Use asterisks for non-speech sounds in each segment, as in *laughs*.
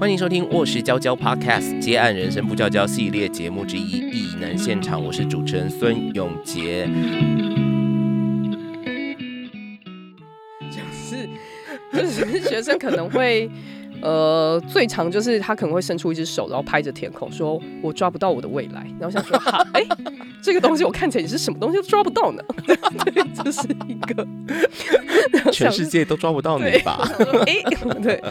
欢迎收听《卧室娇娇 Podcast》接案人生不娇娇系列节目之一《异能现场》，我是主持人孙永杰。就是就是学生可能会。*laughs* 呃，最长就是他可能会伸出一只手，然后拍着天空，说我抓不到我的未来。然后想说，哈，哎，这个东西我看起来你是什么东西都抓不到呢？*laughs* 对，这是一个 *laughs* 全世界都抓不到你吧？哎，对。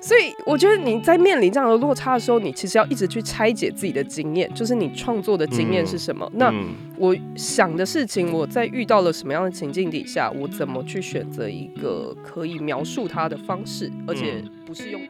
所以我觉得你在面临这样的落差的时候，你其实要一直去拆解自己的经验，就是你创作的经验是什么？那我想的事情，我在遇到了什么样的情境底下，我怎么去选择一个可以描述它的方式，而且不是用。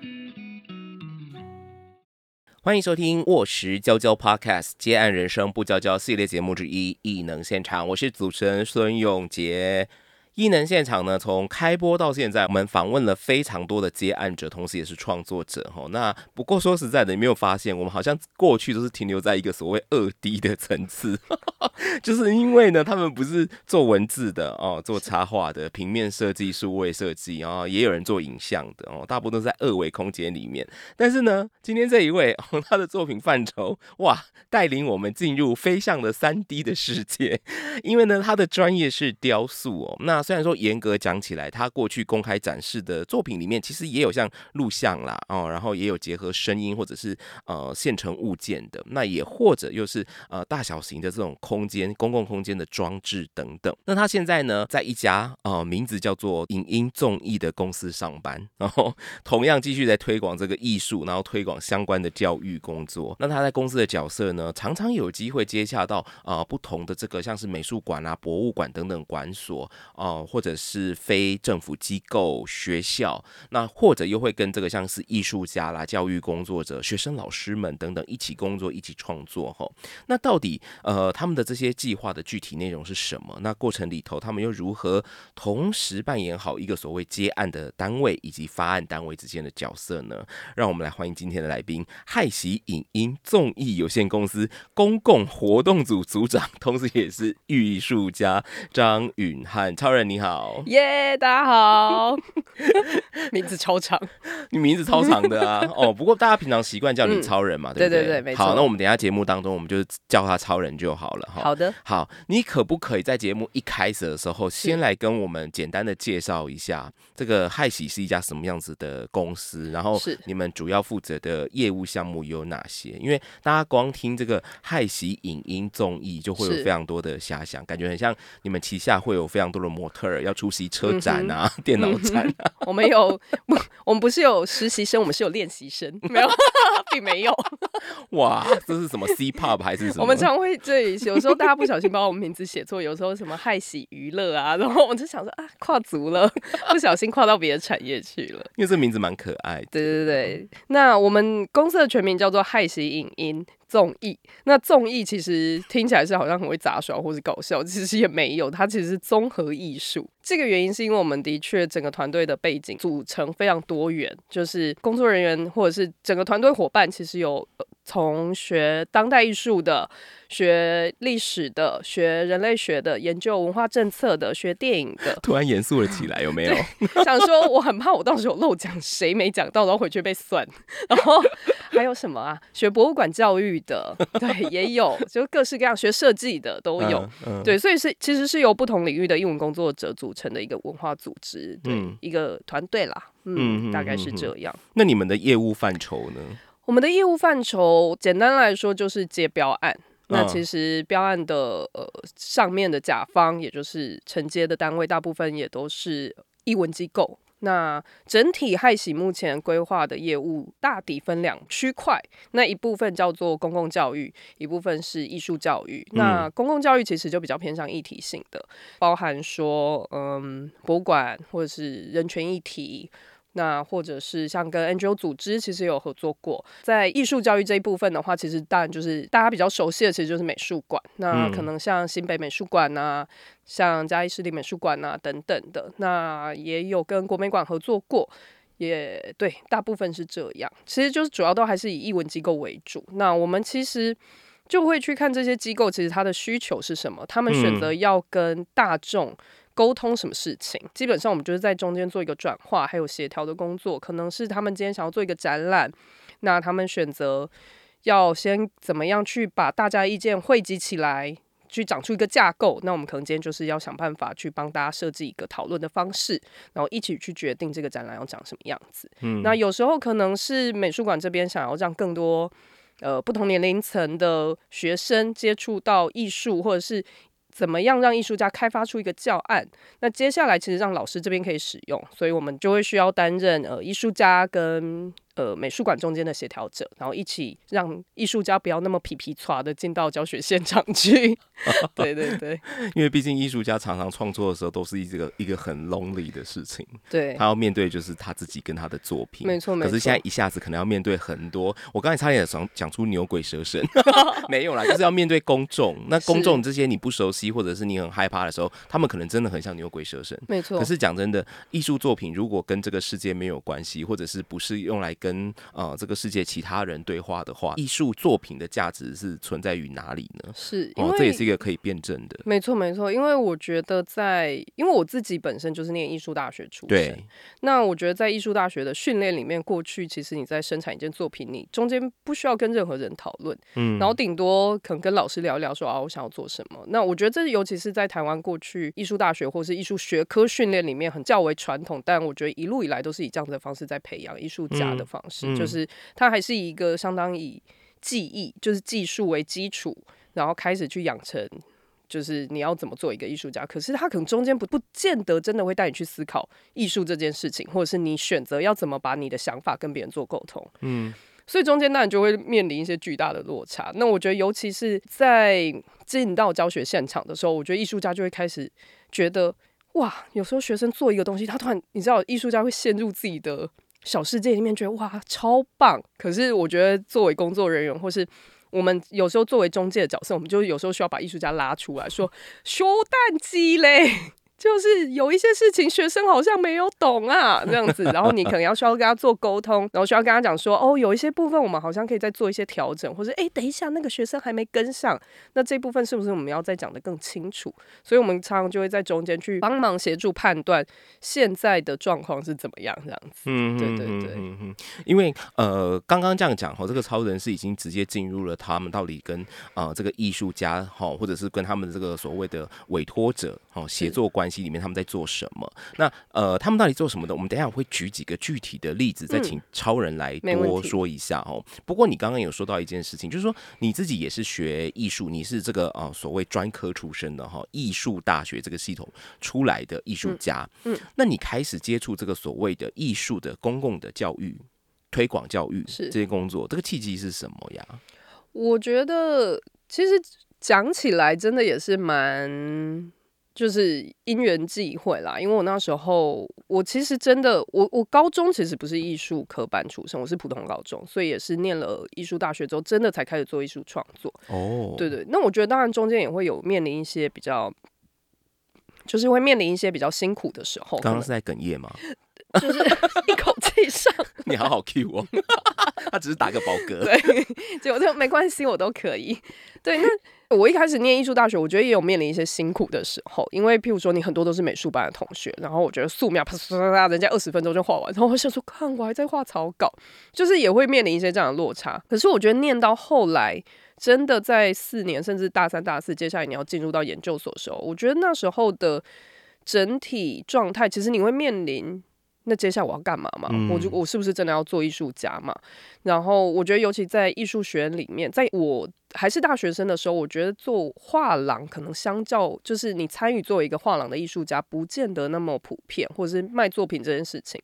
欢迎收听《卧石娇娇 Podcast》接案人生不娇娇系列节目之一《异能现场》，我是主持人孙永杰。异能现场呢，从开播到现在，我们访问了非常多的接案者，同时也是创作者。哈，那不过说实在的，你没有发现，我们好像过去都是停留在一个所谓二 D 的层次，*laughs* 就是因为呢，他们不是做文字的哦，做插画的、平面设计、数位设计，然后也有人做影像的哦，大部分都在二维空间里面。但是呢，今天这一位 *laughs* 哦，他的作品范畴哇，带领我们进入飞向的三 D 的世界，因为呢，他的专业是雕塑哦，那。虽然说严格讲起来，他过去公开展示的作品里面，其实也有像录像啦，哦，然后也有结合声音或者是呃现成物件的，那也或者又是呃大小型的这种空间、公共空间的装置等等。那他现在呢，在一家呃名字叫做影音综艺的公司上班，然后同样继续在推广这个艺术，然后推广相关的教育工作。那他在公司的角色呢，常常有机会接洽到啊不同的这个像是美术馆啊、博物馆等等馆所啊。或者是非政府机构、学校，那或者又会跟这个像是艺术家啦、教育工作者、学生、老师们等等一起工作、一起创作哈。那到底呃他们的这些计划的具体内容是什么？那过程里头他们又如何同时扮演好一个所谓接案的单位以及发案单位之间的角色呢？让我们来欢迎今天的来宾——害喜影音综艺有限公司公共活动组组长，同时也是艺术家张允汉超人。你好，耶，大家好，名字超长，你名字超长的啊，哦，不过大家平常习惯叫你超人嘛，对不对？对对对，好，那我们等下节目当中，我们就叫他超人就好了哈。好的，好，你可不可以在节目一开始的时候，先来跟我们简单的介绍一下这个害喜是一家什么样子的公司？然后是你们主要负责的业务项目有哪些？因为大家光听这个害喜影音综艺，就会有非常多的遐想，感觉很像你们旗下会有非常多的模。特尔要出席车展啊，*laughs* 电脑展啊。*laughs* 我们有，*laughs* 我们不是有实习生，我们是有练习生，没有，并没有。哇，这是什么 C pop 还是什么？我们常会这有时候大家不小心把我们名字写错，有时候什么害喜娱乐啊，然后我们就想说啊，跨足了，不小心跨到别的产业去了。因为这名字蛮可爱。对对对，那我们公司的全名叫做害喜影音。综艺，那综艺其实听起来是好像很会杂耍或者搞笑，其实也没有，它其实是综合艺术。这个原因是因为我们的确整个团队的背景组成非常多元，就是工作人员或者是整个团队伙伴，其实有从学当代艺术的。学历史的，学人类学的，研究文化政策的，学电影的，*laughs* 突然严肃了起来，有没有？*laughs* 想说我很怕我到时候漏讲谁没讲到，然后回去被算。然后还有什么啊？学博物馆教育的，对，也有，就各式各样学设计的都有。对，所以是其实是由不同领域的英文工作者组成的一个文化组织，对，一个团队啦。嗯，大概是这样。那你们的业务范畴呢？我们的业务范畴，简单来说就是接标案。那其实标案的呃上面的甲方，也就是承接的单位，大部分也都是译文机构。那整体害喜目前规划的业务大抵分两区块，那一部分叫做公共教育，一部分是艺术教育。那公共教育其实就比较偏向议题性的，包含说嗯博物馆或者是人权议题。那或者是像跟 NGO 组织其实有合作过，在艺术教育这一部分的话，其实当然就是大家比较熟悉的，其实就是美术馆。那可能像新北美术馆啊，像嘉义市立美术馆啊等等的，那也有跟国美馆合作过，也对，大部分是这样。其实就是主要都还是以艺文机构为主。那我们其实就会去看这些机构，其实它的需求是什么，他们选择要跟大众。沟通什么事情。基本上我们就是在中间做一个转化，还有协调的工作。可能是他们今天想要做一个展览，那他们选择要先怎么样去把大家意见汇集起来。去长出一个架构，那我们可能今天就是要想办法去帮大家设计一个讨论的方式，然后一起去决定这个展览要长什么样子。嗯，那有时候可能是美术馆这边想要让更多呃不同年龄层的学生接触到艺术，或者是怎么样让艺术家开发出一个教案。那接下来其实让老师这边可以使用，所以我们就会需要担任呃艺术家跟。呃，美术馆中间的协调者，然后一起让艺术家不要那么皮皮唰的进到教学现场去。*laughs* 对对对，*laughs* 因为毕竟艺术家常常创作的时候都是一个一个很 lonely 的事情。对，他要面对就是他自己跟他的作品。没错没错。可是现在一下子可能要面对很多，我刚才差点想讲出牛鬼蛇神，*laughs* 没有啦，就是要面对公众。那公众这些你不熟悉或者是你很害怕的时候，他们可能真的很像牛鬼蛇神。没错。可是讲真的，艺术作品如果跟这个世界没有关系，或者是不是用来跟呃。这个世界其他人对话的话，艺术作品的价值是存在于哪里呢？是，哦，这也是一个可以辩证的。没错，没错。因为我觉得在，因为我自己本身就是念艺术大学出身，那我觉得在艺术大学的训练里面，过去其实你在生产一件作品，你中间不需要跟任何人讨论，嗯，然后顶多可能跟老师聊一聊，说啊，我想要做什么。那我觉得这尤其是在台湾过去艺术大学或是艺术学科训练里面很较为传统，但我觉得一路以来都是以这样的方式在培养艺术家的方式，就是。它还是一个相当以技艺，就是技术为基础，然后开始去养成，就是你要怎么做一个艺术家。可是他可能中间不不见得真的会带你去思考艺术这件事情，或者是你选择要怎么把你的想法跟别人做沟通。嗯，所以中间当然就会面临一些巨大的落差。那我觉得，尤其是在进到教学现场的时候，我觉得艺术家就会开始觉得，哇，有时候学生做一个东西，他突然你知道，艺术家会陷入自己的。小世界里面觉得哇超棒，可是我觉得作为工作人员，或是我们有时候作为中介的角色，我们就有时候需要把艺术家拉出来说，修蛋机嘞。*laughs* 就是有一些事情学生好像没有懂啊，这样子，然后你可能要需要跟他做沟通，然后需要跟他讲说，哦，有一些部分我们好像可以再做一些调整，或者哎，等一下那个学生还没跟上，那这部分是不是我们要再讲的更清楚？所以我们常常就会在中间去帮忙协助判断现在的状况是怎么样，这样子。嗯，对对对，嗯嗯，因为呃，刚刚这样讲哈，这个超人是已经直接进入了他们到底跟啊这个艺术家哈，或者是跟他们这个所谓的委托者哈协作关系。里面他们在做什么？那呃，他们到底做什么的？我们等下会举几个具体的例子，再请超人来多说一下哦。不过你刚刚有说到一件事情，就是说你自己也是学艺术，你是这个啊所谓专科出身的哈，艺术大学这个系统出来的艺术家。嗯，那你开始接触这个所谓的艺术的公共的教育、推广教育这些工作，这个契机是什么呀？我觉得其实讲起来真的也是蛮。就是因缘际会啦，因为我那时候，我其实真的，我我高中其实不是艺术科班出身，我是普通高中，所以也是念了艺术大学之后，真的才开始做艺术创作。哦，对对，那我觉得当然中间也会有面临一些比较，就是会面临一些比较辛苦的时候。刚刚是在哽咽吗？*laughs* 就是一口气上。*laughs* 你好好 Q 哦，*laughs* 他只是打个饱嗝。对，结果就没关系，我都可以。对，那。我一开始念艺术大学，我觉得也有面临一些辛苦的时候，因为譬如说你很多都是美术班的同学，然后我觉得素描啪啪啪啪，人家二十分钟就画完，然后我想说，看我还在画草稿，就是也会面临一些这样的落差。可是我觉得念到后来，真的在四年甚至大三、大四，接下来你要进入到研究所的时候，我觉得那时候的整体状态，其实你会面临。那接下来我要干嘛嘛？我就我是不是真的要做艺术家嘛？然后我觉得，尤其在艺术学院里面，在我还是大学生的时候，我觉得做画廊可能相较就是你参与作为一个画廊的艺术家，不见得那么普遍，或者是卖作品这件事情。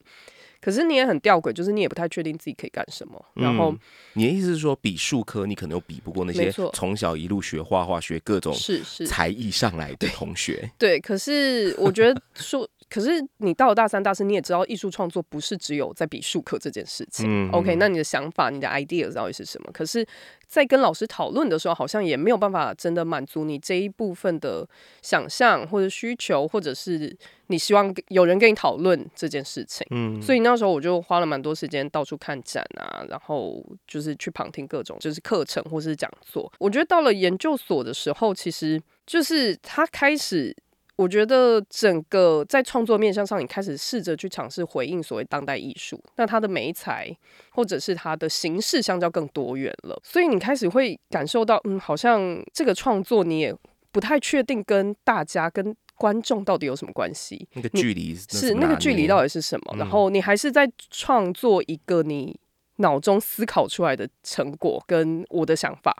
可是你也很吊诡，就是你也不太确定自己可以干什么。然后你的意思是说，比术科你可能又比不过那些从小一路学画画、学各种是是才艺上来的同学。对，可是我觉得说。可是你到了大三、大四，你也知道艺术创作不是只有在比术课这件事情。OK，那你的想法、你的 idea 到底是什么？可是，在跟老师讨论的时候，好像也没有办法真的满足你这一部分的想象或者需求，或者是你希望有人跟你讨论这件事情。嗯，所以那时候我就花了蛮多时间到处看展啊，然后就是去旁听各种就是课程或是讲座。我觉得到了研究所的时候，其实就是他开始。我觉得整个在创作面向上，你开始试着去尝试回应所谓当代艺术，那它的美材或者是它的形式相较更多元了，所以你开始会感受到，嗯，好像这个创作你也不太确定跟大家跟观众到底有什么关系，那个距离是那个距离到底是什么？然后你还是在创作一个你脑中思考出来的成果跟我的想法。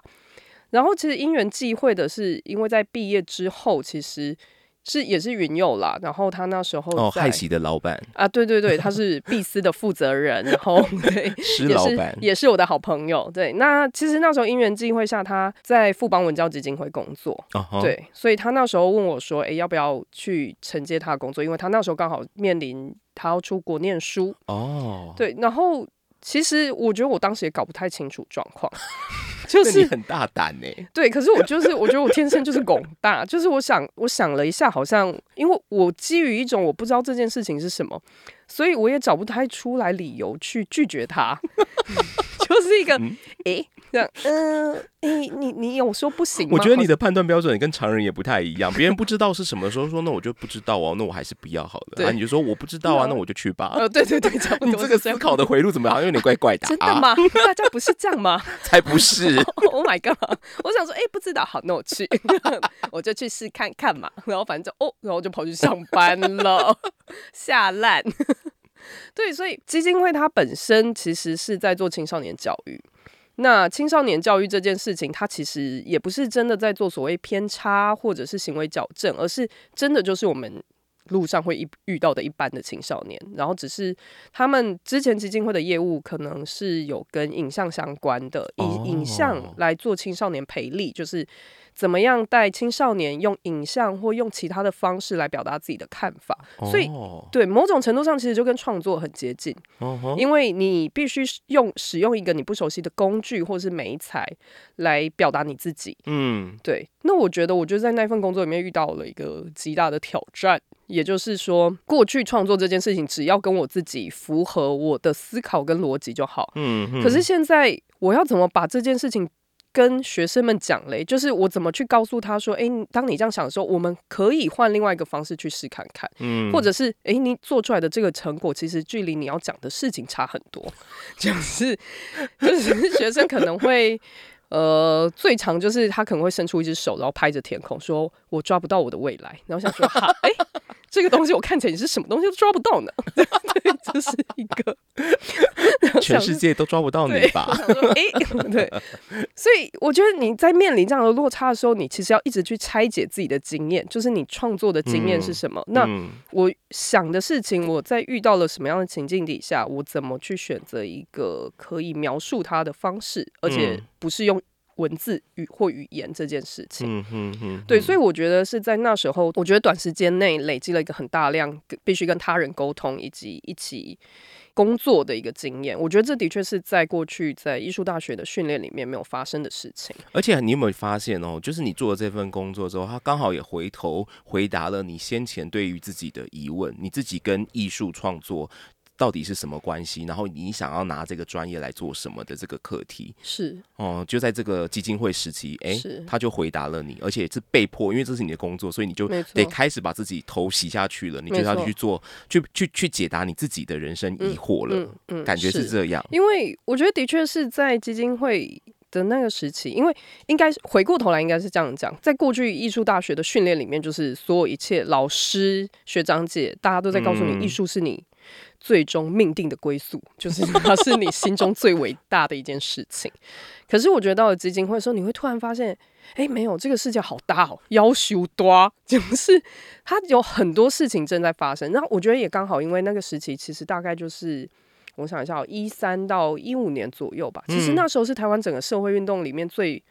然后其实因缘际会的是，因为在毕业之后，其实是也是云友啦。然后他那时候哦，害喜的老板啊，对对对，他是 *laughs* 碧斯的负责人，然后 *laughs* 对，是老板也是我的好朋友。对，那其实那时候因缘际会下，他在富邦文教基金会工作，对，所以他那时候问我说：“哎，要不要去承接他的工作？因为他那时候刚好面临他要出国念书哦。”对，然后其实我觉得我当时也搞不太清楚状况。*laughs* 就是很大胆呢，对，可是我就是我觉得我天生就是拱大，就是我想我想了一下，好像因为我基于一种我不知道这件事情是什么，所以我也找不太出来理由去拒绝他，*laughs* 就是一个诶。这样，嗯，你你你有说不行吗？我觉得你的判断标准跟常人也不太一样。别人不知道是什么时候说，那我就不知道哦，那我还是不要好了。对，你就说我不知道啊，那我就去吧。呃，对对对，差不多。你这个思考的回路怎么好像有点怪怪的？真的吗？*laughs* 大家不是这样吗？*laughs* 才不是！*laughs* Oh my god！我想说，哎，不知道，好，那我去，我就去试看看嘛。然后反正哦，然后就跑去上班了，下烂。对，所以基金会它本身其实是在做青少年教育。那青少年教育这件事情，它其实也不是真的在做所谓偏差或者是行为矫正，而是真的就是我们路上会遇遇到的一般的青少年。然后只是他们之前基金会的业务可能是有跟影像相关的，以影像来做青少年培力，就是。怎么样带青少年用影像或用其他的方式来表达自己的看法？所以，对某种程度上，其实就跟创作很接近。因为你必须用使用一个你不熟悉的工具或是美材来表达你自己。嗯，对。那我觉得，我就在那份工作里面遇到了一个极大的挑战，也就是说，过去创作这件事情，只要跟我自己符合我的思考跟逻辑就好。嗯。可是现在，我要怎么把这件事情？跟学生们讲嘞，就是我怎么去告诉他说，哎，当你这样想的时候，我们可以换另外一个方式去试看看，嗯，或者是，哎，你做出来的这个成果，其实距离你要讲的事情差很多，*laughs* 就是就是学生可能会，呃，最长就是他可能会伸出一只手，然后拍着天空，说我抓不到我的未来，然后想说，哈，哎。这个东西我看起来你是什么东西都抓不到呢，*laughs* 对，这是一个 *laughs* 全世界都抓不到你吧？哎，*laughs* 对，所以我觉得你在面临这样的落差的时候，你其实要一直去拆解自己的经验，就是你创作的经验是什么。那我想的事情，我在遇到了什么样的情境底下，我怎么去选择一个可以描述它的方式，而且不是用。文字语或语言这件事情，嗯嗯嗯，对，所以我觉得是在那时候，我觉得短时间内累积了一个很大量必须跟他人沟通以及一起工作的一个经验。我觉得这的确是在过去在艺术大学的训练里面没有发生的事情。而且你有没有发现哦，就是你做了这份工作之后，他刚好也回头回答了你先前对于自己的疑问，你自己跟艺术创作。到底是什么关系？然后你想要拿这个专业来做什么的这个课题是哦，就在这个基金会时期，哎，他就回答了你，而且是被迫，因为这是你的工作，所以你就得开始把自己头洗下去了，你就要去做，去去去解答你自己的人生疑惑了。嗯，感觉是这样。因为我觉得的确是在基金会的那个时期，因为应该回过头来应该是这样讲，在过去艺术大学的训练里面，就是所有一切老师、学长姐，大家都在告诉你，艺术是你。最终命定的归宿，*laughs* 就是它是你心中最伟大的一件事情。可是我觉得到了基金会的时候，你会突然发现，哎，没有这个世界好大哦，要求多，*laughs* 就是它有很多事情正在发生。那我觉得也刚好，因为那个时期其实大概就是我想一下，一三到一五年左右吧。其实那时候是台湾整个社会运动里面最。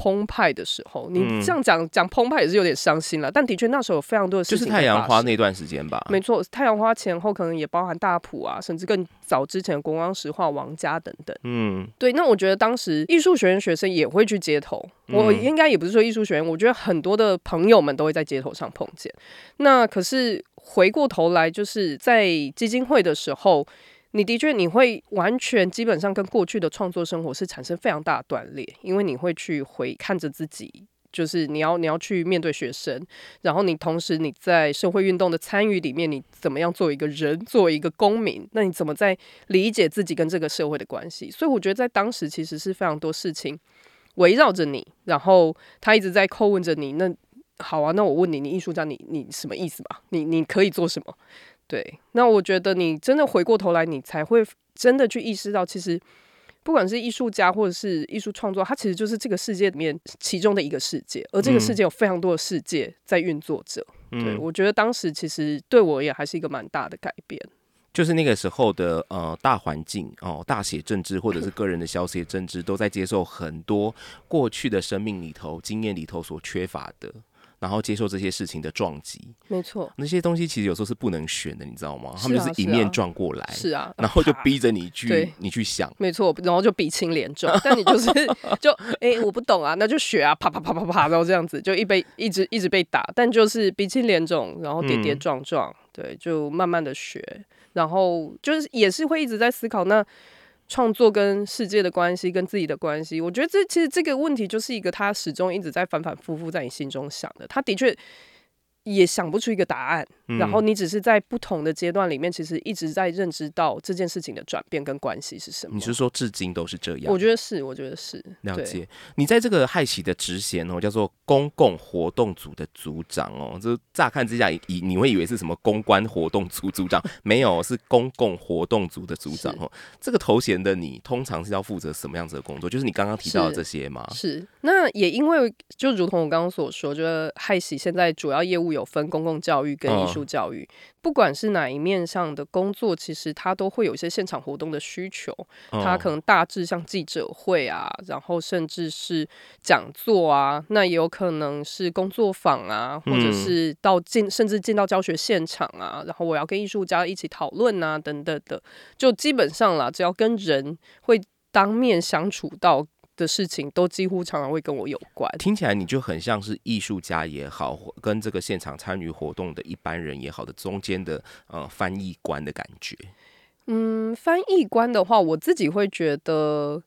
澎湃的时候，你这样讲讲澎湃也是有点伤心了。但的确那时候有非常多的事情，就是太阳花那段时间吧。没错，太阳花前后可能也包含大埔啊，甚至更早之前国光石化、王家等等。嗯，对。那我觉得当时艺术学院学生也会去街头，我应该也不是说艺术学院，我觉得很多的朋友们都会在街头上碰见。那可是回过头来，就是在基金会的时候。你的确，你会完全基本上跟过去的创作生活是产生非常大的断裂，因为你会去回看着自己就是你要你要去面对学生，然后你同时你在社会运动的参与里面，你怎么样做一个人，作为一个公民，那你怎么在理解自己跟这个社会的关系？所以我觉得在当时其实是非常多事情围绕着你，然后他一直在叩问着你。那好啊，那我问你，你艺术家，你你什么意思嘛？你你可以做什么？对，那我觉得你真的回过头来，你才会真的去意识到，其实。不管是艺术家或者是艺术创作，它其实就是这个世界里面其中的一个世界，而这个世界有非常多的世界在运作着。对我觉得当时其实对我也还是一个蛮大的改变，就是那个时候的呃大环境哦，大写政治或者是个人的小写政治，都在接受很多过去的生命里头经验里头所缺乏的。然后接受这些事情的撞击，没错，那些东西其实有时候是不能选的，你知道吗？他们就是一面撞过来，是啊，然后就逼着你去，你去想，没错，然后就鼻青脸肿，*laughs* 但你就是就哎，我不懂啊，那就学啊，啪啪啪啪啪，然后这样子就一被一直一直被打，但就是鼻青脸肿，然后跌跌撞撞，对，就慢慢的学，然后就是也是会一直在思考那。创作跟世界的关系，跟自己的关系，我觉得这其实这个问题就是一个他始终一直在反反复复在你心中想的，他的确。也想不出一个答案，然后你只是在不同的阶段里面，其实一直在认知到这件事情的转变跟关系是什么。你是说至今都是这样？我觉得是，我觉得是。了解。你在这个害喜的职衔哦，叫做公共活动组的组长哦，这乍看之下以你会以为是什么公关活动组组长，没有，是公共活动组的组长哦。这个头衔的你，通常是要负责什么样子的工作？就是你刚刚提到的这些吗？是。那也因为就如同我刚刚所说，就是害喜现在主要业务有。有分公共教育跟艺术教育，不管是哪一面上的工作，其实它都会有一些现场活动的需求。它可能大致像记者会啊，然后甚至是讲座啊，那也有可能是工作坊啊，或者是到进甚至进到教学现场啊，然后我要跟艺术家一起讨论啊，等等的，就基本上啦，只要跟人会当面相处到。的事情都几乎常常会跟我有关，听起来你就很像是艺术家也好，跟这个现场参与活动的一般人也好的中间的呃翻译官的感觉。嗯，翻译官的话，我自己会觉得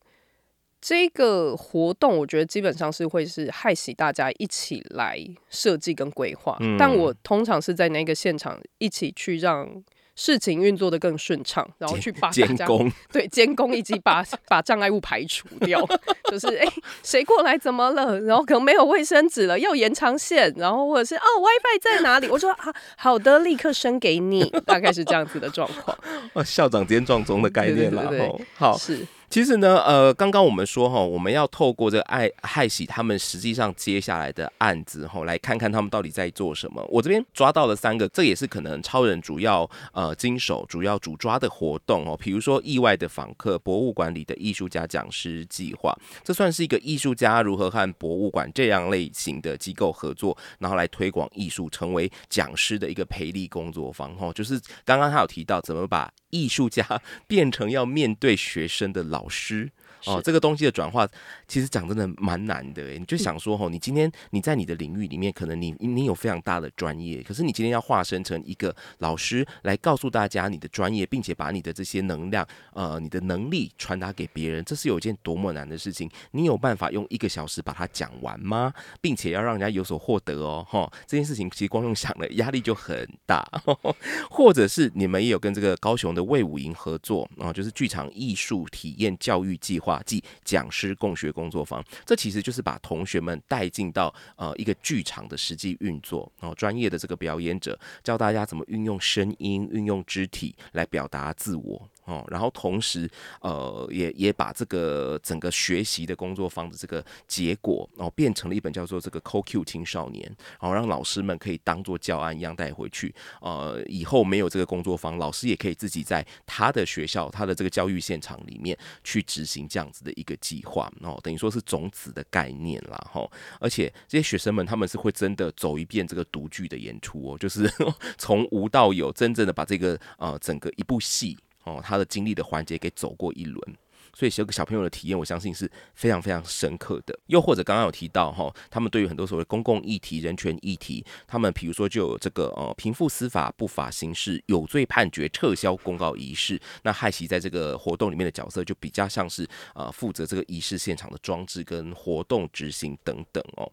这个活动，我觉得基本上是会是害喜大家一起来设计跟规划，但我通常是在那个现场一起去让。事情运作的更顺畅，然后去把监工 *laughs* 对监工以及把 *laughs* 把障碍物排除掉，就是哎谁过来怎么了？然后可能没有卫生纸了，要延长线，然后或者是哦 WiFi 在哪里？我说啊好的，立刻升给你，大概是这样子的状况。*laughs* 校长兼撞钟的概念了，好是。其实呢，呃，刚刚我们说哈，我们要透过这个爱害喜他们实际上接下来的案子哈，来看看他们到底在做什么。我这边抓到了三个，这也是可能超人主要呃经手、主要主抓的活动哦。比如说意外的访客、博物馆里的艺术家讲师计划，这算是一个艺术家如何和博物馆这样类型的机构合作，然后来推广艺术，成为讲师的一个培力工作坊哈。就是刚刚他有提到怎么把。艺术家变成要面对学生的老老师哦，这个东西的转化，其实讲真的蛮难的。你就想说，吼，你今天你在你的领域里面，可能你你有非常大的专业，可是你今天要化身成一个老师来告诉大家你的专业，并且把你的这些能量，呃，你的能力传达给别人，这是有一件多么难的事情。你有办法用一个小时把它讲完吗？并且要让人家有所获得哦，哈，这件事情其实光用想了，压力就很大。*laughs* 或者是你们也有跟这个高雄的魏武营合作啊，就是剧场艺术体验教育计划。即讲师共学工作坊，这其实就是把同学们带进到呃一个剧场的实际运作，然后专业的这个表演者教大家怎么运用声音、运用肢体来表达自我。哦，然后同时，呃，也也把这个整个学习的工作坊的这个结果，然后变成了一本叫做这个 CoQ 青少年，然后让老师们可以当做教案一样带回去。呃，以后没有这个工作坊，老师也可以自己在他的学校、他的这个教育现场里面去执行这样子的一个计划。哦，等于说是种子的概念啦，哈。而且这些学生们他们是会真的走一遍这个独剧的演出哦，就是 *laughs* 从无到有，真正的把这个呃整个一部戏。哦，他的经历的环节给走过一轮，所以这个小朋友的体验，我相信是非常非常深刻的。又或者刚刚有提到哈，他们对于很多所谓公共议题、人权议题，他们比如说就有这个呃贫富司法不法刑事有罪判决撤销公告仪式，那害喜在这个活动里面的角色就比较像是呃负责这个仪式现场的装置跟活动执行等等哦。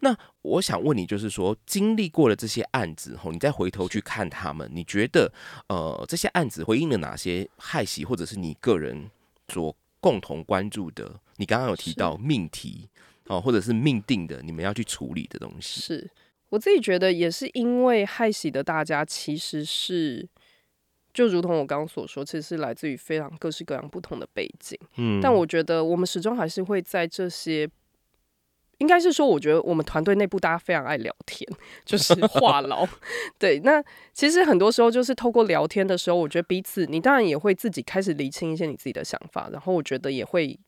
那我想问你，就是说经历过了这些案子后，你再回头去看他们，你觉得呃这些案子回应了哪些害喜，或者是你个人所共同关注的？你刚刚有提到命题哦，或者是命定的，你们要去处理的东西。是我自己觉得也是因为害喜的大家其实是。就如同我刚刚所说，其实是来自于非常各式各样不同的背景。嗯，但我觉得我们始终还是会在这些，应该是说，我觉得我们团队内部大家非常爱聊天，就是话痨。*laughs* 对，那其实很多时候就是透过聊天的时候，我觉得彼此，你当然也会自己开始理清一些你自己的想法，然后我觉得也会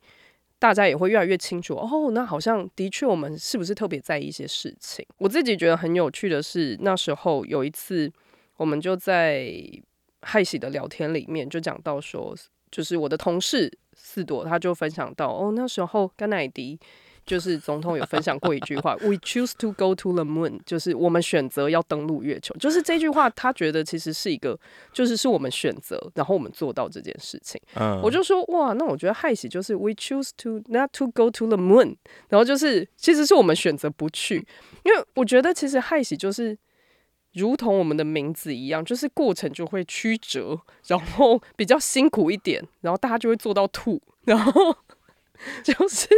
大家也会越来越清楚。哦，那好像的确我们是不是特别在意一些事情？我自己觉得很有趣的是，那时候有一次我们就在。害喜的聊天里面就讲到说，就是我的同事四朵，他就分享到哦，那时候甘乃迪就是总统有分享过一句话，We choose to go to the moon，就是我们选择要登陆月球。就是这句话，他觉得其实是一个，就是是我们选择，然后我们做到这件事情。嗯，我就说哇，那我觉得害喜就是 We choose to not to go to the moon，然后就是其实是我们选择不去，因为我觉得其实害喜就是。如同我们的名字一样，就是过程就会曲折，然后比较辛苦一点，然后大家就会做到吐，然后 *laughs* 就是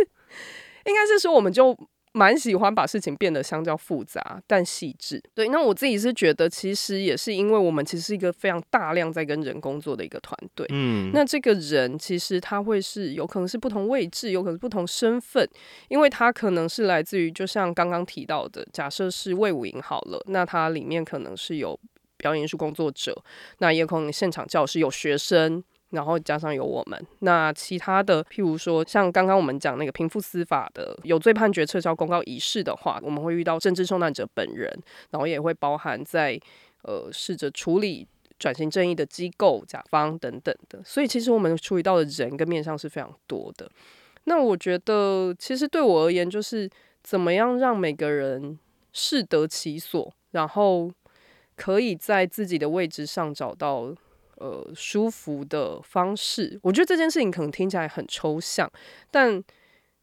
应该是说，我们就。蛮喜欢把事情变得相较复杂但细致。对，那我自己是觉得，其实也是因为我们其实是一个非常大量在跟人工作的一个团队。嗯，那这个人其实他会是有可能是不同位置，有可能是不同身份，因为他可能是来自于，就像刚刚提到的，假设是魏武营好了，那他里面可能是有表演艺术工作者，那也可能现场教师有学生。然后加上有我们，那其他的，譬如说像刚刚我们讲那个平复司法的有罪判决撤销公告仪式的话，我们会遇到政治受难者本人，然后也会包含在呃试着处理转型正义的机构、甲方等等的。所以其实我们处理到的人跟面向是非常多的。那我觉得其实对我而言，就是怎么样让每个人适得其所，然后可以在自己的位置上找到。呃，舒服的方式，我觉得这件事情可能听起来很抽象，但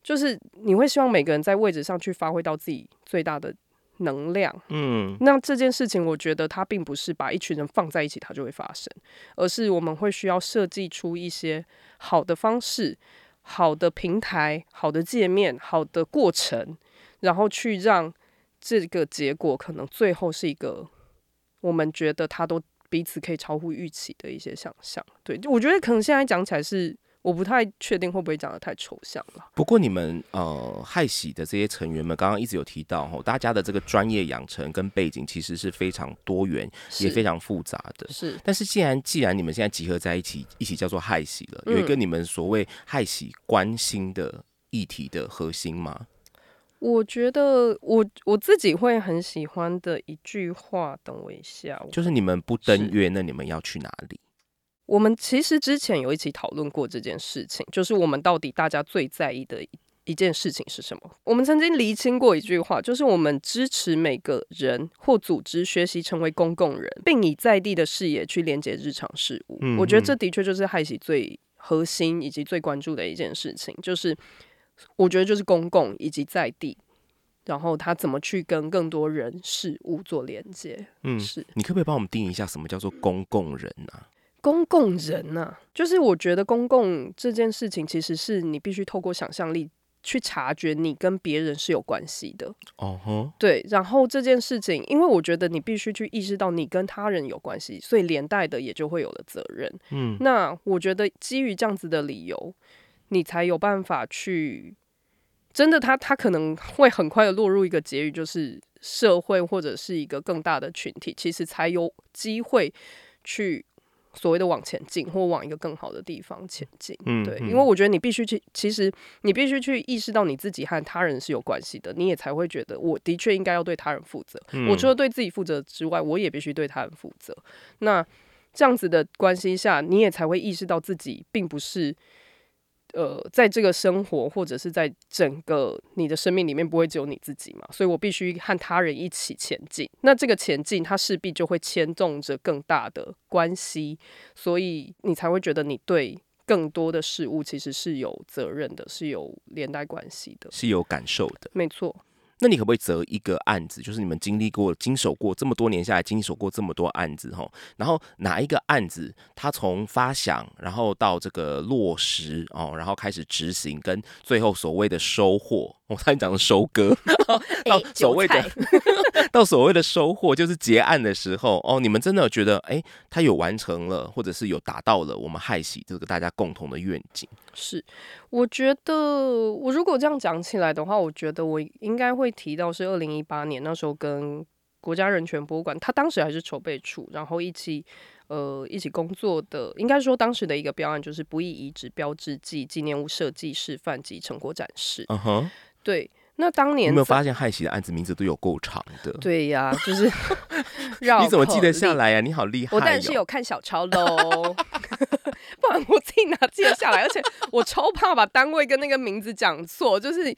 就是你会希望每个人在位置上去发挥到自己最大的能量。嗯，那这件事情，我觉得它并不是把一群人放在一起它就会发生，而是我们会需要设计出一些好的方式、好的平台、好的界面、好的过程，然后去让这个结果可能最后是一个我们觉得它都。彼此可以超乎预期的一些想象，对，我觉得可能现在讲起来是我不太确定会不会讲的太抽象了。不过你们呃，害喜的这些成员们，刚刚一直有提到吼，大家的这个专业养成跟背景其实是非常多元，也非常复杂的。是，但是既然既然你们现在集合在一起，一起叫做害喜了，有一个你们所谓害喜关心的议题的核心吗？我觉得我我自己会很喜欢的一句话，等我一下，就是你们不登月，那你们要去哪里？我们其实之前有一起讨论过这件事情，就是我们到底大家最在意的一件事情是什么？我们曾经厘清过一句话，就是我们支持每个人或组织学习成为公共人，并以在地的视野去连接日常事务。我觉得这的确就是害喜最核心以及最关注的一件事情，就是。我觉得就是公共以及在地，然后他怎么去跟更多人事物做连接？嗯，是。你可不可以帮我们定义一下什么叫做公共人呢？公共人呢，就是我觉得公共这件事情，其实是你必须透过想象力去察觉你跟别人是有关系的。哦吼，对。然后这件事情，因为我觉得你必须去意识到你跟他人有关系，所以连带的也就会有了责任。嗯，那我觉得基于这样子的理由。你才有办法去，真的，他他可能会很快的落入一个结语，就是社会或者是一个更大的群体，其实才有机会去所谓的往前进，或往一个更好的地方前进。嗯，对，因为我觉得你必须去，其实你必须去意识到你自己和他人是有关系的，你也才会觉得我的确应该要对他人负责。我除了对自己负责之外，我也必须对他人负责。那这样子的关系下，你也才会意识到自己并不是。呃，在这个生活或者是在整个你的生命里面，不会只有你自己嘛？所以我必须和他人一起前进。那这个前进，它势必就会牵动着更大的关系，所以你才会觉得你对更多的事物其实是有责任的，是有连带关系的，是有感受的。没错。那你可不可以择一个案子，就是你们经历过、经手过这么多年下来，经手过这么多案子哈，然后哪一个案子它从发想，然后到这个落实哦，然后开始执行，跟最后所谓的收获，我才讲的收割，*laughs* 到所谓的 *laughs* 到所谓的收获，就是结案的时候哦，你们真的觉得哎，他有完成了，或者是有达到了我们害喜这个大家共同的愿景？是，我觉得我如果这样讲起来的话，我觉得我应该会。提到是二零一八年那时候跟国家人权博物馆，他当时还是筹备处，然后一起呃一起工作的，应该说当时的一个标案就是不易遗址标志暨纪念物设计示范及成果展示。嗯哼，对。那当年有没有发现害喜的案子名字都有够长的？对呀，就是 *laughs* *laughs* 你怎么记得下来呀？你好厉害！我当然是有看小抄喽。*laughs* 不然我自己哪记得下来？而且我超怕把单位跟那个名字讲错，就是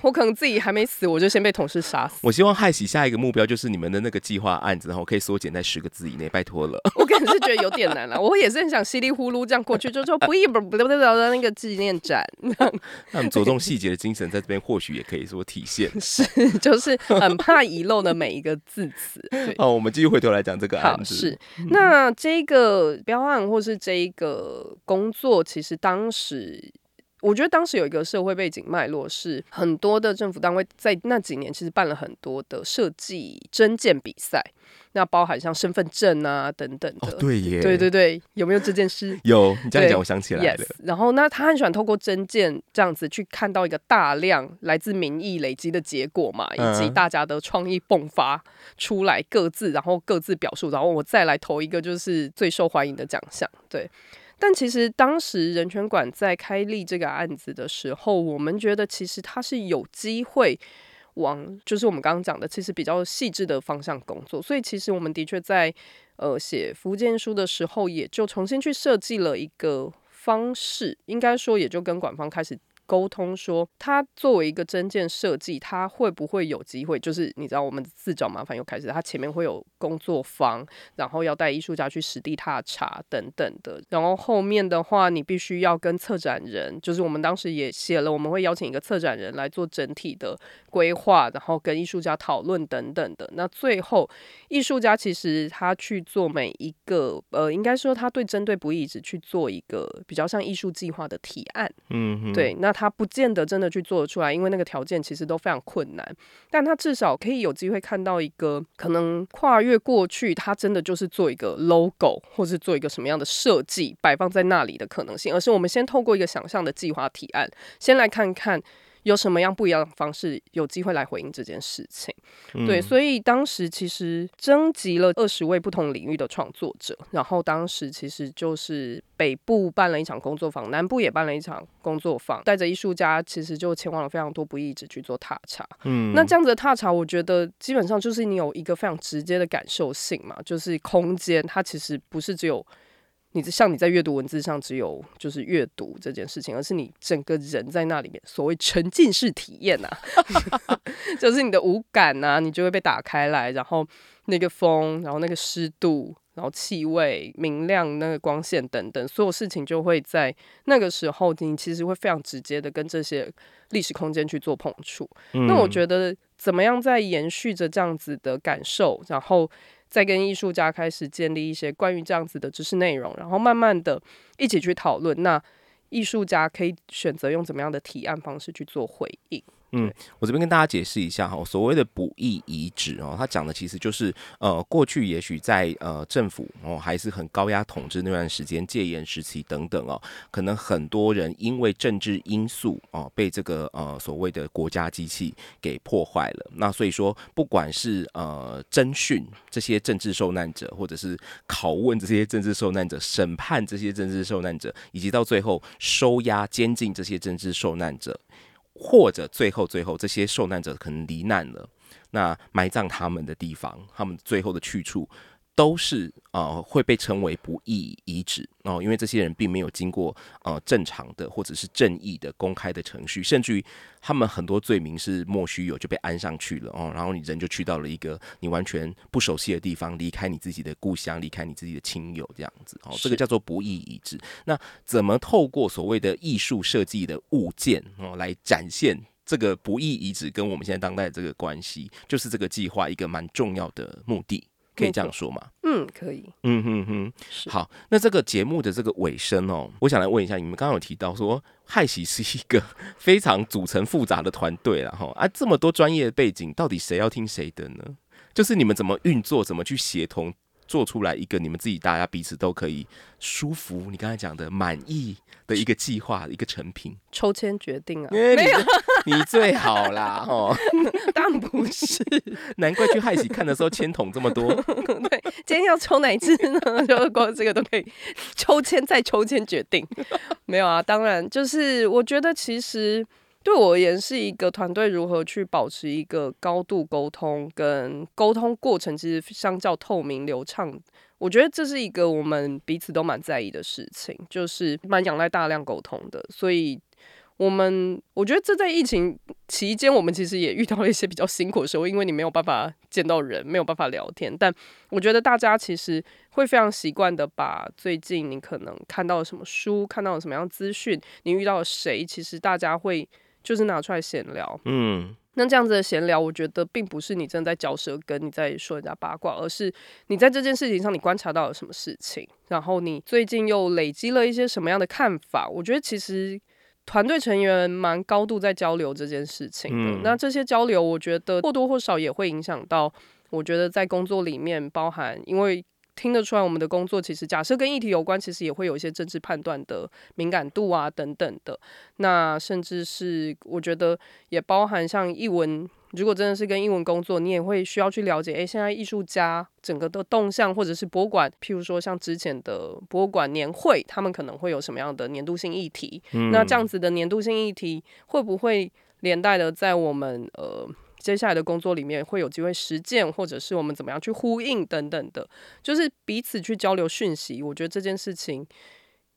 我可能自己还没死，我就先被同事杀死。我希望害喜下一个目标就是你们的那个计划案子，然后可以缩减在十个字以内，拜托了。我可能是觉得有点难了，我也是很想稀里呼噜这样过去，就说不一不不不不的那个纪念展。*laughs* 那着重细节的精神在这边或许也可以说体现。是，就是很怕遗漏的每一个字词。好，我们继续回头来讲这个案子。是，那这个标案或是这一个。呃，工作其实当时，我觉得当时有一个社会背景脉络，是很多的政府单位在那几年其实办了很多的设计征件比赛。那包含像身份证啊等等的，对耶，对对对，有没有这件事？*laughs* 有，你这样讲我想起来了。然后，那他很喜欢透过证件这样子去看到一个大量来自民意累积的结果嘛，以及大家的创意迸发出来，各自然后各自表述，然后我再来投一个就是最受欢迎的奖项。对，但其实当时人权馆在开立这个案子的时候，我们觉得其实他是有机会。往就是我们刚刚讲的，其实比较细致的方向工作，所以其实我们的确在呃写福建书的时候，也就重新去设计了一个方式，应该说也就跟管方开始。沟通说，他作为一个真件设计，他会不会有机会？就是你知道，我们自找麻烦又开始，他前面会有工作坊，然后要带艺术家去实地踏查等等的。然后后面的话，你必须要跟策展人，就是我们当时也写了，我们会邀请一个策展人来做整体的规划，然后跟艺术家讨论等等的。那最后，艺术家其实他去做每一个，呃，应该说他对针对不义只去做一个比较像艺术计划的提案。嗯，对，那。他不见得真的去做得出来，因为那个条件其实都非常困难。但他至少可以有机会看到一个可能跨越过去，他真的就是做一个 logo，或是做一个什么样的设计摆放在那里的可能性。而是我们先透过一个想象的计划提案，先来看看。有什么样不一样的方式，有机会来回应这件事情？对，所以当时其实征集了二十位不同领域的创作者，然后当时其实就是北部办了一场工作坊，南部也办了一场工作坊，带着艺术家，其实就前往了非常多不一直去做踏查。嗯，那这样子的踏查，我觉得基本上就是你有一个非常直接的感受性嘛，就是空间，它其实不是只有。你像你在阅读文字上只有就是阅读这件事情，而是你整个人在那里面，所谓沉浸式体验呐，*laughs* 就是你的五感呐，你就会被打开来，然后那个风，然后那个湿度，然后气味、明亮、那个光线等等，所有事情就会在那个时候，你其实会非常直接的跟这些历史空间去做碰触。那我觉得怎么样在延续着这样子的感受，然后。再跟艺术家开始建立一些关于这样子的知识内容，然后慢慢的一起去讨论。那艺术家可以选择用怎么样的提案方式去做回应？嗯，我这边跟大家解释一下哈，所谓的不义遗址哦，它讲的其实就是呃，过去也许在呃政府哦还是很高压统治那段时间戒严时期等等哦，可能很多人因为政治因素哦被这个呃所谓的国家机器给破坏了。那所以说，不管是呃侦讯这些政治受难者，或者是拷问这些政治受难者，审判这些政治受难者，以及到最后收押监禁这些政治受难者。或者最后最后这些受难者可能罹难了，那埋葬他们的地方，他们最后的去处。都是呃会被称为不义遗址哦，因为这些人并没有经过呃正常的或者是正义的公开的程序，甚至于他们很多罪名是莫须有就被安上去了哦，然后你人就去到了一个你完全不熟悉的地方，离开你自己的故乡，离开你自己的亲友这样子哦，这个叫做不义遗址。那怎么透过所谓的艺术设计的物件哦来展现？这个不义遗址跟我们现在当代这个关系，就是这个计划一个蛮重要的目的，可以这样说吗？嗯，可以。嗯哼哼，好，那这个节目的这个尾声哦，我想来问一下，你们刚刚有提到说，害喜是一个非常组成复杂的团队了哈，啊，这么多专业背景，到底谁要听谁的呢？就是你们怎么运作，怎么去协同？做出来一个你们自己大家彼此都可以舒服，你刚才讲的满意的一个计划，一个成品。抽签决定啊？没有，你最好啦，哦，*laughs* 当然不是，难怪去害喜看的时候签筒这么多。*laughs* 对，今天要抽哪支呢？就光这个都可以抽签再抽签决定。没有啊，当然就是我觉得其实。对我而言，是一个团队如何去保持一个高度沟通，跟沟通过程其实相较透明流畅。我觉得这是一个我们彼此都蛮在意的事情，就是蛮仰赖大量沟通的。所以，我们我觉得这在疫情期间，我们其实也遇到了一些比较辛苦的时候，因为你没有办法见到人，没有办法聊天。但我觉得大家其实会非常习惯的，把最近你可能看到了什么书，看到了什么样资讯，你遇到了谁，其实大家会。就是拿出来闲聊，嗯，那这样子的闲聊，我觉得并不是你真的在嚼舌根，你在说人家八卦，而是你在这件事情上你观察到了什么事情，然后你最近又累积了一些什么样的看法。我觉得其实团队成员蛮高度在交流这件事情的。那这些交流，我觉得或多或少也会影响到，我觉得在工作里面包含，因为。听得出来，我们的工作其实假设跟议题有关，其实也会有一些政治判断的敏感度啊等等的。那甚至是我觉得也包含像译文，如果真的是跟译文工作，你也会需要去了解，诶，现在艺术家整个的动向，或者是博物馆，譬如说像之前的博物馆年会，他们可能会有什么样的年度性议题？那这样子的年度性议题会不会连带的在我们呃？接下来的工作里面会有机会实践，或者是我们怎么样去呼应等等的，就是彼此去交流讯息。我觉得这件事情。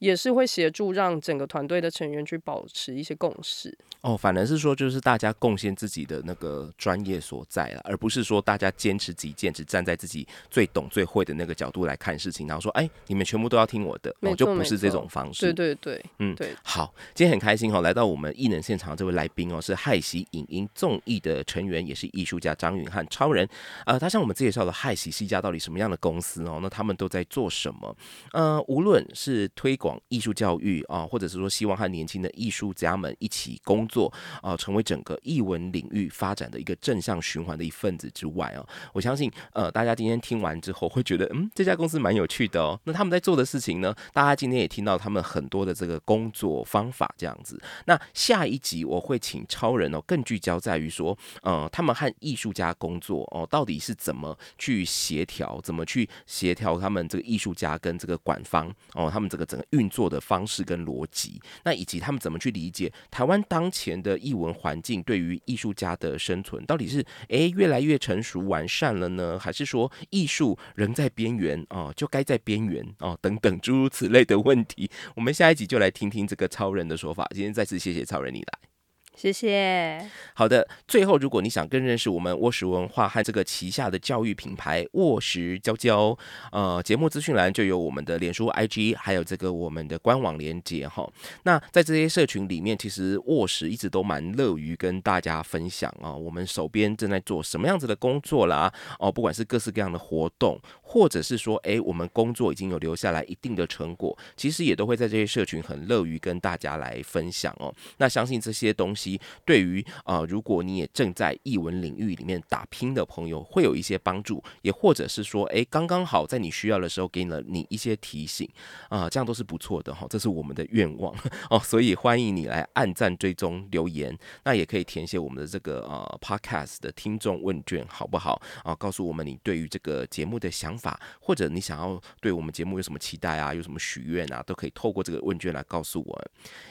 也是会协助让整个团队的成员去保持一些共识哦，反而是说就是大家贡献自己的那个专业所在了，而不是说大家坚持己见，只站在自己最懂最会的那个角度来看事情，然后说哎，你们全部都要听我的，哦，就不是这种方式。对对对，嗯，对。好，今天很开心哦，来到我们艺能现场这位来宾哦，是害喜影音综艺的成员，也是艺术家张允汉超人。呃，他向我们介绍了害喜是一家到底什么样的公司哦，那他们都在做什么？呃，无论是推广。艺术教育啊，或者是说希望和年轻的艺术家们一起工作啊，成为整个艺文领域发展的一个正向循环的一份子之外啊，我相信呃，大家今天听完之后会觉得嗯，这家公司蛮有趣的哦。那他们在做的事情呢，大家今天也听到他们很多的这个工作方法这样子。那下一集我会请超人哦，更聚焦在于说，呃，他们和艺术家工作哦，到底是怎么去协调，怎么去协调他们这个艺术家跟这个管方哦，他们这个整个运。运作的方式跟逻辑，那以及他们怎么去理解台湾当前的艺文环境对于艺术家的生存，到底是诶越来越成熟完善了呢，还是说艺术仍在边缘啊，就该在边缘啊等等诸如此类的问题？我们下一集就来听听这个超人的说法。今天再次谢谢超人你来。谢谢。好的，最后，如果你想更认识我们沃石文化和这个旗下的教育品牌沃石娇娇，呃，节目资讯栏就有我们的脸书、IG，还有这个我们的官网连接哈。那在这些社群里面，其实沃石一直都蛮乐于跟大家分享啊，我们手边正在做什么样子的工作啦，哦，不管是各式各样的活动，或者是说，哎，我们工作已经有留下来一定的成果，其实也都会在这些社群很乐于跟大家来分享哦。那相信这些东西。其对于啊，如果你也正在译文领域里面打拼的朋友，会有一些帮助，也或者是说，哎，刚刚好在你需要的时候给了你一些提醒啊，这样都是不错的哈，这是我们的愿望 *laughs* 哦，所以欢迎你来按赞、追踪、留言，那也可以填写我们的这个呃 podcast 的听众问卷，好不好啊？告诉我们你对于这个节目的想法，或者你想要对我们节目有什么期待啊，有什么许愿啊，都可以透过这个问卷来告诉我。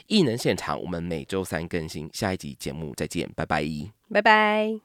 艺能现场，我们每周三更新。下一集节目再见，拜拜，拜拜。